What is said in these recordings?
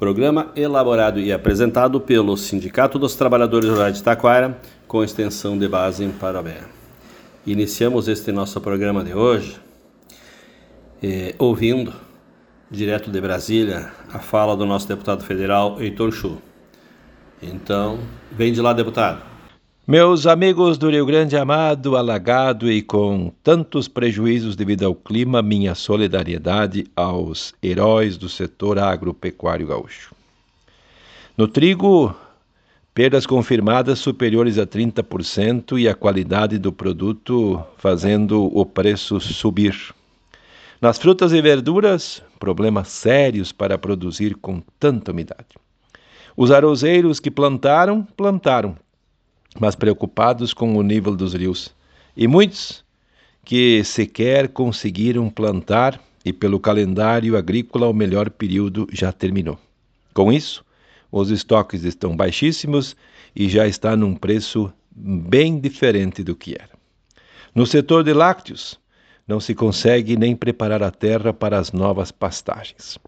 Programa elaborado e apresentado pelo Sindicato dos Trabalhadores Rurais de Taquara, com extensão de base em Parabé. Iniciamos este nosso programa de hoje eh, ouvindo, direto de Brasília, a fala do nosso deputado federal Heitor Chu. Então, vem de lá, deputado. Meus amigos do Rio Grande Amado, alagado e com tantos prejuízos devido ao clima, minha solidariedade aos heróis do setor agropecuário gaúcho. No trigo, perdas confirmadas superiores a 30% e a qualidade do produto fazendo o preço subir. Nas frutas e verduras, problemas sérios para produzir com tanta umidade. Os arrozeiros que plantaram, plantaram, mas preocupados com o nível dos rios. E muitos que sequer conseguiram plantar e pelo calendário agrícola o melhor período já terminou. Com isso, os estoques estão baixíssimos e já está num preço bem diferente do que era. No setor de lácteos, não se consegue nem preparar a terra para as novas pastagens.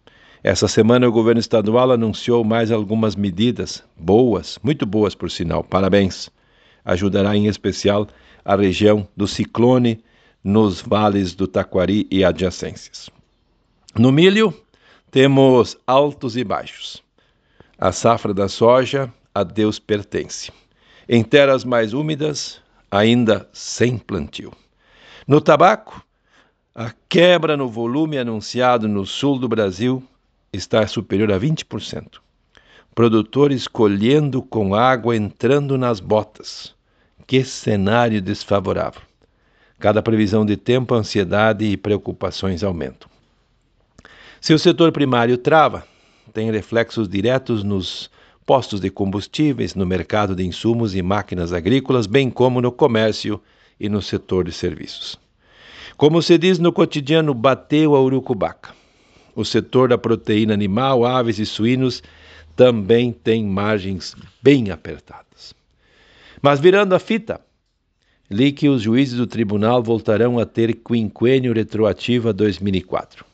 Essa semana o governo estadual anunciou mais algumas medidas boas, muito boas por sinal. Parabéns. Ajudará em especial a região do ciclone nos vales do Taquari e adjacências. No milho, temos altos e baixos. A safra da soja a Deus pertence. Em terras mais úmidas, ainda sem plantio. No tabaco, a quebra no volume anunciado no sul do Brasil está superior a 20%. Produtores colhendo com água entrando nas botas. Que cenário desfavorável. Cada previsão de tempo, ansiedade e preocupações aumentam. Se o setor primário trava, tem reflexos diretos nos postos de combustíveis, no mercado de insumos e máquinas agrícolas, bem como no comércio e no setor de serviços. Como se diz no cotidiano, bateu a urucubaca. O setor da proteína animal, aves e suínos também tem margens bem apertadas. Mas virando a fita, li que os juízes do tribunal voltarão a ter quinquênio retroativo a 2004.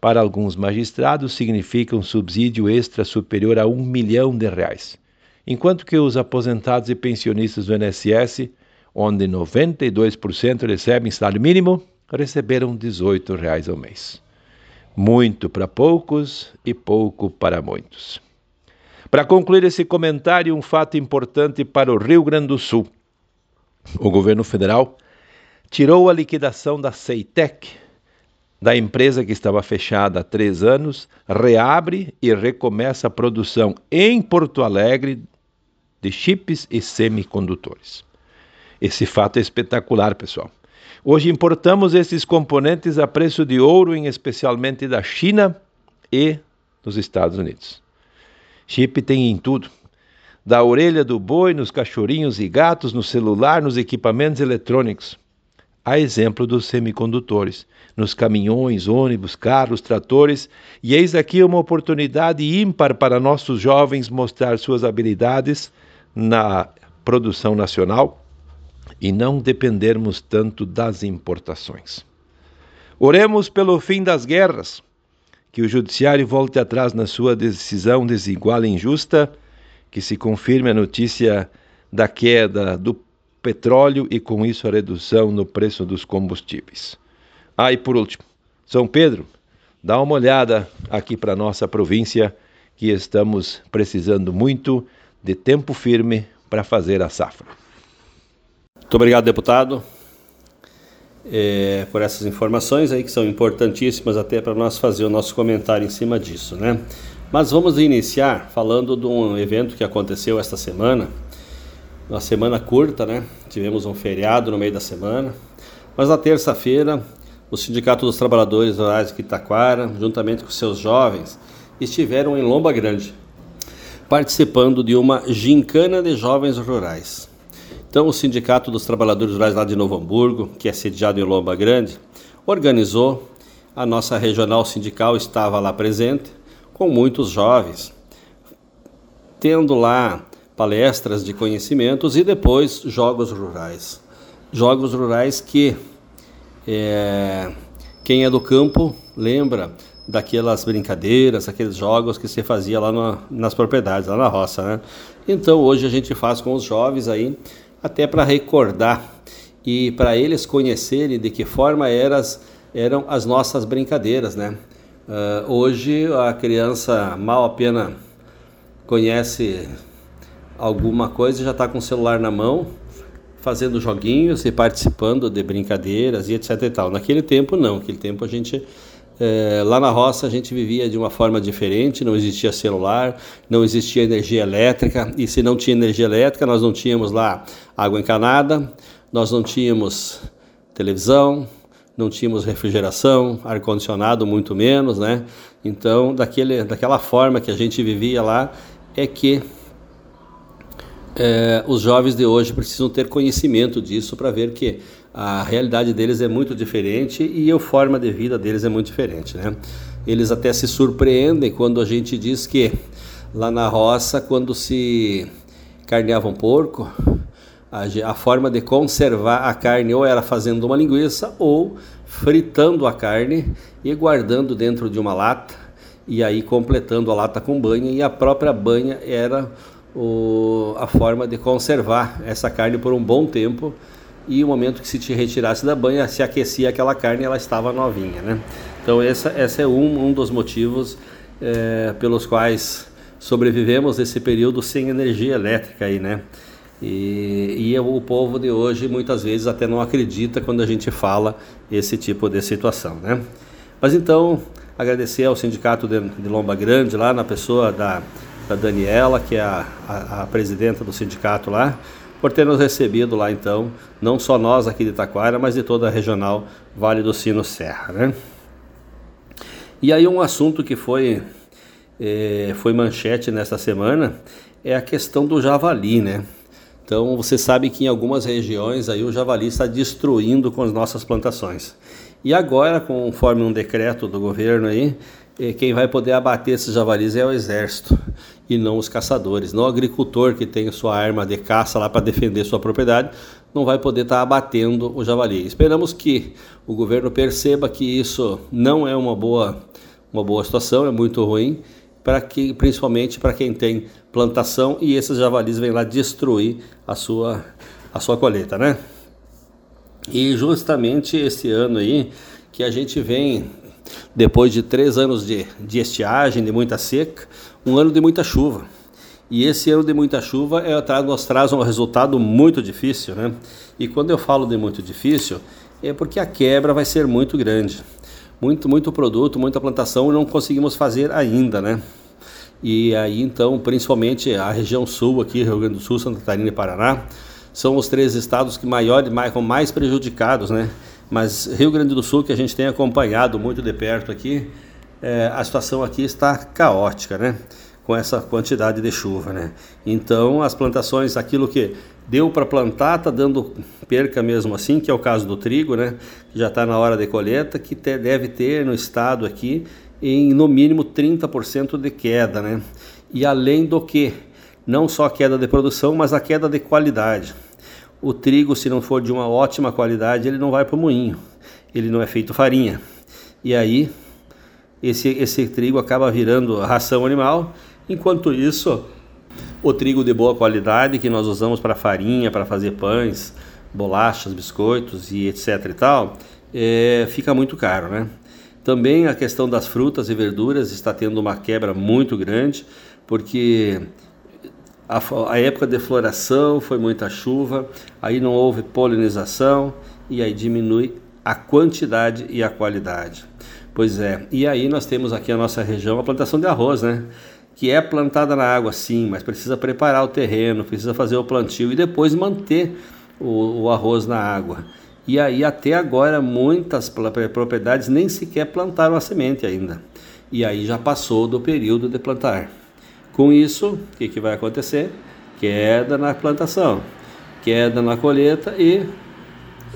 Para alguns magistrados, significa um subsídio extra superior a um milhão de reais, enquanto que os aposentados e pensionistas do INSS, onde 92% recebem salário mínimo, receberam 18 reais ao mês muito para poucos e pouco para muitos. Para concluir esse comentário, um fato importante para o Rio Grande do Sul. O governo federal tirou a liquidação da Ceitec, da empresa que estava fechada há três anos, reabre e recomeça a produção em Porto Alegre de chips e semicondutores. Esse fato é espetacular, pessoal. Hoje importamos esses componentes a preço de ouro, em especialmente da China e dos Estados Unidos. Chip tem em tudo. Da orelha do boi, nos cachorrinhos e gatos, no celular, nos equipamentos eletrônicos. A exemplo dos semicondutores, nos caminhões, ônibus, carros, tratores, e eis aqui uma oportunidade ímpar para nossos jovens mostrar suas habilidades na produção nacional e não dependermos tanto das importações. Oremos pelo fim das guerras, que o judiciário volte atrás na sua decisão desigual e injusta, que se confirme a notícia da queda do petróleo e com isso a redução no preço dos combustíveis. Ah, e por último, São Pedro, dá uma olhada aqui para nossa província, que estamos precisando muito de tempo firme para fazer a safra. Muito obrigado, deputado, é, por essas informações aí que são importantíssimas até para nós fazer o nosso comentário em cima disso, né? Mas vamos iniciar falando de um evento que aconteceu esta semana, uma semana curta, né? Tivemos um feriado no meio da semana, mas na terça-feira o Sindicato dos Trabalhadores Rurais de Quitaquara, juntamente com seus jovens, estiveram em Lomba Grande, participando de uma gincana de jovens rurais. Então, o Sindicato dos Trabalhadores Rurais lá de Novo Hamburgo, que é sediado em Lomba Grande, organizou, a nossa regional sindical estava lá presente, com muitos jovens, tendo lá palestras de conhecimentos e depois jogos rurais. Jogos rurais que é, quem é do campo lembra daquelas brincadeiras, aqueles jogos que se fazia lá nas propriedades, lá na roça, né? Então hoje a gente faz com os jovens aí, até para recordar e para eles conhecerem de que forma eras, eram as nossas brincadeiras, né? Uh, hoje a criança mal apenas conhece alguma coisa e já está com o celular na mão, fazendo joguinhos e participando de brincadeiras e etc e tal. Naquele tempo não, naquele tempo a gente é, lá na roça a gente vivia de uma forma diferente, não existia celular, não existia energia elétrica, e se não tinha energia elétrica, nós não tínhamos lá água encanada, nós não tínhamos televisão, não tínhamos refrigeração, ar-condicionado muito menos, né? Então, daquele, daquela forma que a gente vivia lá, é que é, os jovens de hoje precisam ter conhecimento disso para ver que a realidade deles é muito diferente e a forma de vida deles é muito diferente, né? Eles até se surpreendem quando a gente diz que lá na roça, quando se carneava um porco, a, a forma de conservar a carne ou era fazendo uma linguiça ou fritando a carne e guardando dentro de uma lata e aí completando a lata com banha e a própria banha era o, a forma de conservar essa carne por um bom tempo e o momento que se te retirasse da banha, se aquecia aquela carne ela estava novinha, né? Então essa, essa é um, um dos motivos é, pelos quais sobrevivemos esse período sem energia elétrica aí, né? E, e, o povo de hoje muitas vezes até não acredita quando a gente fala esse tipo de situação, né? Mas então agradecer ao sindicato de, de Lomba Grande lá na pessoa da, da Daniela, que é a, a, a presidenta do sindicato lá, por ter nos recebido lá então, não só nós aqui de Taquara, mas de toda a regional Vale do Sino Serra, né? E aí um assunto que foi é, foi manchete nesta semana é a questão do javali, né? Então você sabe que em algumas regiões aí o javali está destruindo com as nossas plantações. E agora, conforme um decreto do governo aí, quem vai poder abater esses javalis é o exército e não os caçadores. Não o agricultor que tem sua arma de caça lá para defender sua propriedade não vai poder estar tá abatendo o javali. Esperamos que o governo perceba que isso não é uma boa, uma boa situação, é muito ruim, para que, principalmente para quem tem plantação e esses javalis vêm lá destruir a sua, a sua colheita, né? E justamente esse ano aí que a gente vem depois de três anos de, de estiagem, de muita seca, um ano de muita chuva. E esse ano de muita chuva é, nos traz um resultado muito difícil, né? E quando eu falo de muito difícil, é porque a quebra vai ser muito grande. Muito, muito produto, muita plantação não conseguimos fazer ainda, né? E aí então, principalmente a região sul aqui, Rio Grande do Sul, Santa Catarina e Paraná, são os três estados que maior, mais, mais prejudicados, né? Mas Rio Grande do Sul, que a gente tem acompanhado muito de perto aqui, é, a situação aqui está caótica, né? Com essa quantidade de chuva, né? Então, as plantações, aquilo que deu para plantar, está dando perca mesmo assim, que é o caso do trigo, né? Que já está na hora de colheita, que te, deve ter no estado aqui em no mínimo 30% de queda, né? E além do que, não só queda de produção, mas a queda de qualidade. O trigo, se não for de uma ótima qualidade, ele não vai para o moinho. Ele não é feito farinha. E aí, esse, esse trigo acaba virando ração animal. Enquanto isso, o trigo de boa qualidade, que nós usamos para farinha, para fazer pães, bolachas, biscoitos e etc e tal, é, fica muito caro, né? Também a questão das frutas e verduras está tendo uma quebra muito grande, porque a, a época de floração foi muita chuva, aí não houve polinização e aí diminui a quantidade e a qualidade. Pois é, e aí nós temos aqui a nossa região a plantação de arroz, né? Que é plantada na água sim, mas precisa preparar o terreno, precisa fazer o plantio e depois manter o, o arroz na água. E aí até agora muitas propriedades nem sequer plantaram a semente ainda. E aí já passou do período de plantar. Com isso, o que, que vai acontecer? Queda na plantação, queda na colheita e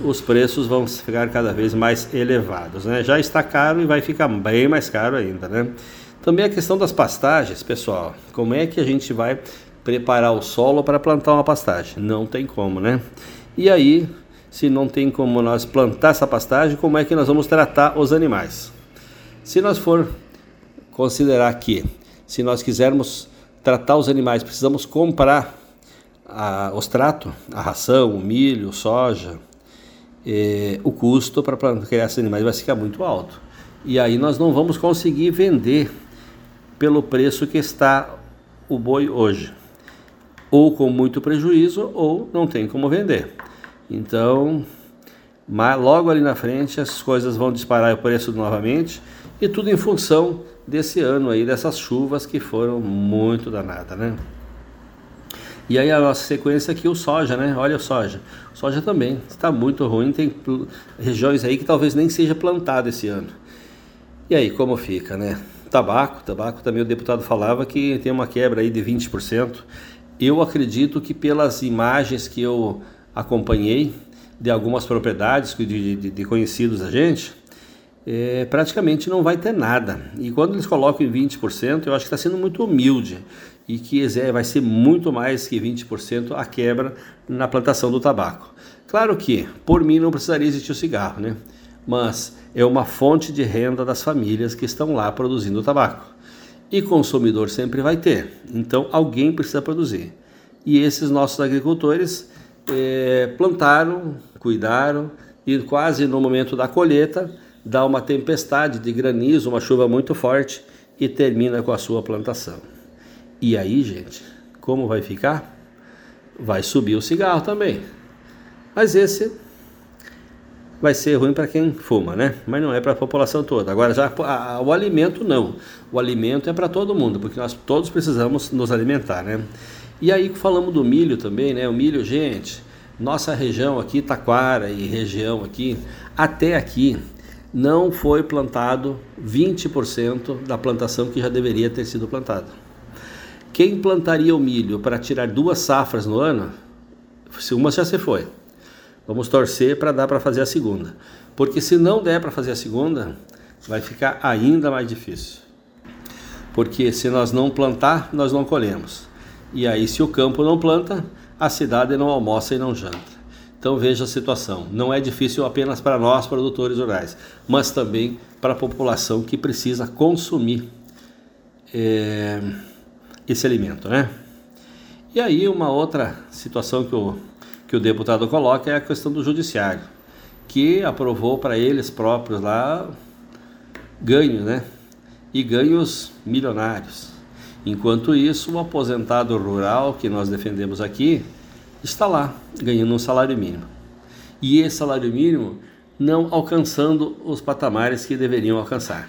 os preços vão ficar cada vez mais elevados. Né? Já está caro e vai ficar bem mais caro ainda. Né? Também a questão das pastagens, pessoal. Como é que a gente vai preparar o solo para plantar uma pastagem? Não tem como, né? E aí, se não tem como nós plantar essa pastagem, como é que nós vamos tratar os animais? Se nós for considerar que, se nós quisermos tratar os animais, precisamos comprar a, os tratos, a ração, o milho, soja, o custo para criar esses animais vai ficar muito alto. E aí nós não vamos conseguir vender pelo preço que está o boi hoje. Ou com muito prejuízo, ou não tem como vender. Então, logo ali na frente as coisas vão disparar o preço novamente e tudo em função desse ano aí, dessas chuvas que foram muito danadas, né? E aí a nossa sequência aqui, o soja, né? Olha o soja. Soja também está muito ruim, tem regiões aí que talvez nem seja plantado esse ano. E aí, como fica, né? Tabaco, tabaco também o deputado falava que tem uma quebra aí de 20%. Eu acredito que pelas imagens que eu acompanhei de algumas propriedades de, de, de conhecidos da gente, é, praticamente não vai ter nada. E quando eles colocam em 20%, eu acho que está sendo muito humilde e que vai ser muito mais que 20% a quebra na plantação do tabaco. Claro que, por mim, não precisaria existir o cigarro, né? Mas é uma fonte de renda das famílias que estão lá produzindo tabaco. E consumidor sempre vai ter, então alguém precisa produzir. E esses nossos agricultores é, plantaram, cuidaram e quase no momento da colheita dá uma tempestade de granizo, uma chuva muito forte e termina com a sua plantação. E aí, gente, como vai ficar? Vai subir o cigarro também. Mas esse vai ser ruim para quem fuma, né? Mas não é para a população toda. Agora já a, o alimento não. O alimento é para todo mundo, porque nós todos precisamos nos alimentar, né? E aí falamos do milho também, né? O milho, gente, nossa região aqui, Taquara e região aqui, até aqui não foi plantado 20% da plantação que já deveria ter sido plantada. Quem plantaria o milho para tirar duas safras no ano, se uma já se foi. Vamos torcer para dar para fazer a segunda. Porque se não der para fazer a segunda, vai ficar ainda mais difícil. Porque se nós não plantar, nós não colhemos. E aí se o campo não planta, a cidade não almoça e não janta. Então veja a situação. Não é difícil apenas para nós, produtores rurais, mas também para a população que precisa consumir é, esse alimento, né? E aí uma outra situação que o, que o deputado coloca é a questão do judiciário, que aprovou para eles próprios lá ganhos, né? E ganhos milionários. Enquanto isso, o aposentado rural que nós defendemos aqui está lá, ganhando um salário mínimo. E esse salário mínimo não alcançando os patamares que deveriam alcançar.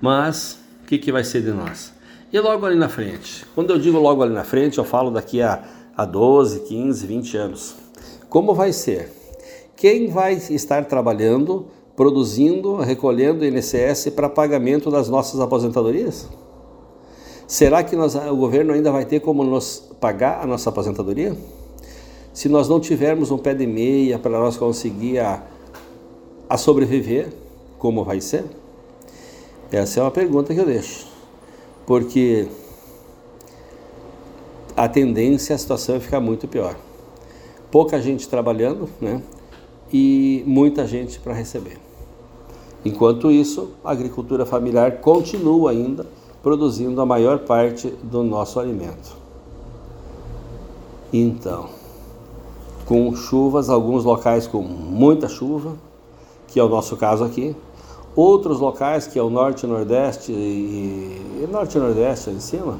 Mas o que, que vai ser de nós? E logo ali na frente? Quando eu digo logo ali na frente, eu falo daqui a, a 12, 15, 20 anos. Como vai ser? Quem vai estar trabalhando, produzindo, recolhendo INSS para pagamento das nossas aposentadorias? Será que nós, o governo ainda vai ter como nos pagar a nossa aposentadoria? Se nós não tivermos um pé de meia para nós conseguir a, a sobreviver, como vai ser? Essa é uma pergunta que eu deixo. Porque a tendência, a situação é ficar muito pior. Pouca gente trabalhando, né? E muita gente para receber. Enquanto isso, a agricultura familiar continua ainda produzindo a maior parte do nosso alimento. Então, com chuvas, alguns locais com muita chuva, que é o nosso caso aqui, outros locais, que é o norte e nordeste, e, norte e nordeste em cima,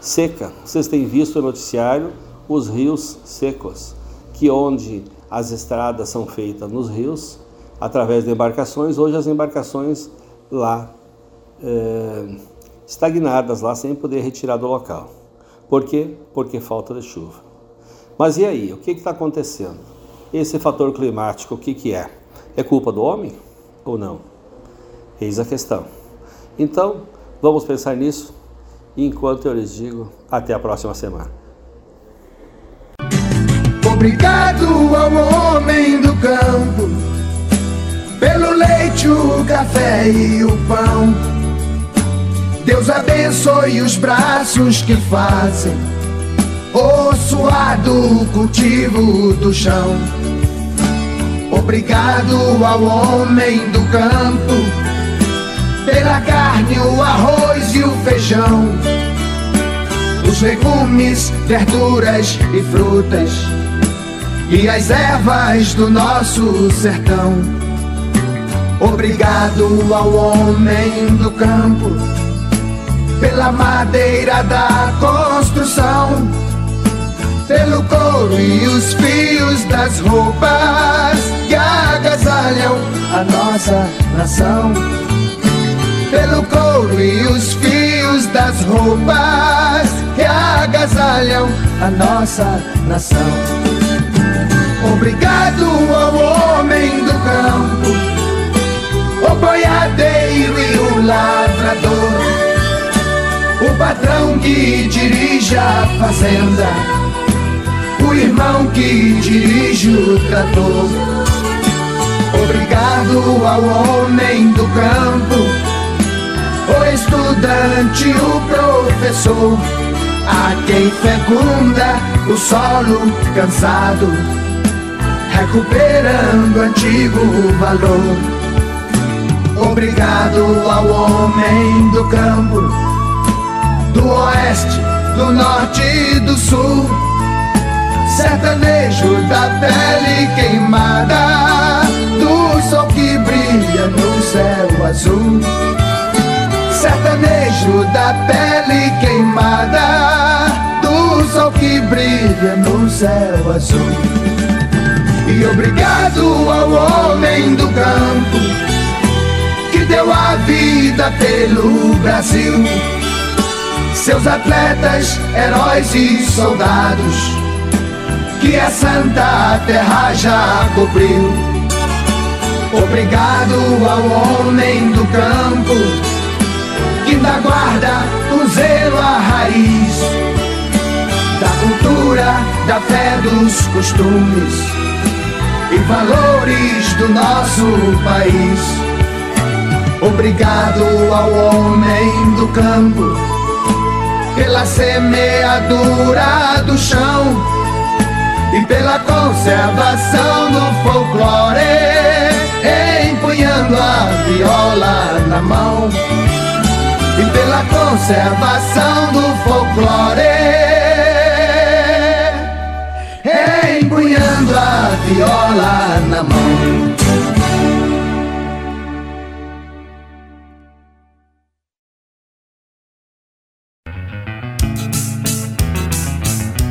seca. Vocês têm visto no noticiário os rios secos, que onde as estradas são feitas nos rios, através de embarcações, hoje as embarcações lá é, estagnadas lá sem poder retirar do local. Por quê? Porque falta de chuva. Mas e aí? O que está acontecendo? Esse fator climático, o que, que é? É culpa do homem ou não? Eis a questão. Então, vamos pensar nisso enquanto eu lhes digo até a próxima semana. Obrigado ao homem do campo pelo leite, o café e o pão Deus abençoe os braços que fazem o suado cultivo do chão. Obrigado ao homem do campo pela carne, o arroz e o feijão, os legumes, verduras e frutas e as ervas do nosso sertão. Obrigado ao homem do campo pela madeira da construção, pelo couro e os fios das roupas que agasalham a nossa nação. Pelo couro e os fios das roupas que agasalham a nossa nação. Obrigado ao homem do campo, o boiadeiro e o lavrador o patrão que dirige a fazenda, irmão que dirige o trator. Obrigado ao homem do campo, o estudante, o professor, a quem fecunda o solo cansado, recuperando antigo valor. Obrigado ao homem do campo do oeste, do norte e do sul. Sertanejo da pele queimada, do sol que brilha no céu azul. Sertanejo da pele queimada, do sol que brilha no céu azul. E obrigado ao homem do campo que deu a vida pelo Brasil seus atletas, heróis e soldados, que a santa terra já cobriu. Obrigado ao homem do campo, que da guarda o zelo a raiz, da cultura, da fé, dos costumes e valores do nosso país. Obrigado ao homem do campo pela semeadura do chão e pela conservação do folclore, empunhando a viola na mão. E pela conservação do folclore, empunhando a viola na mão.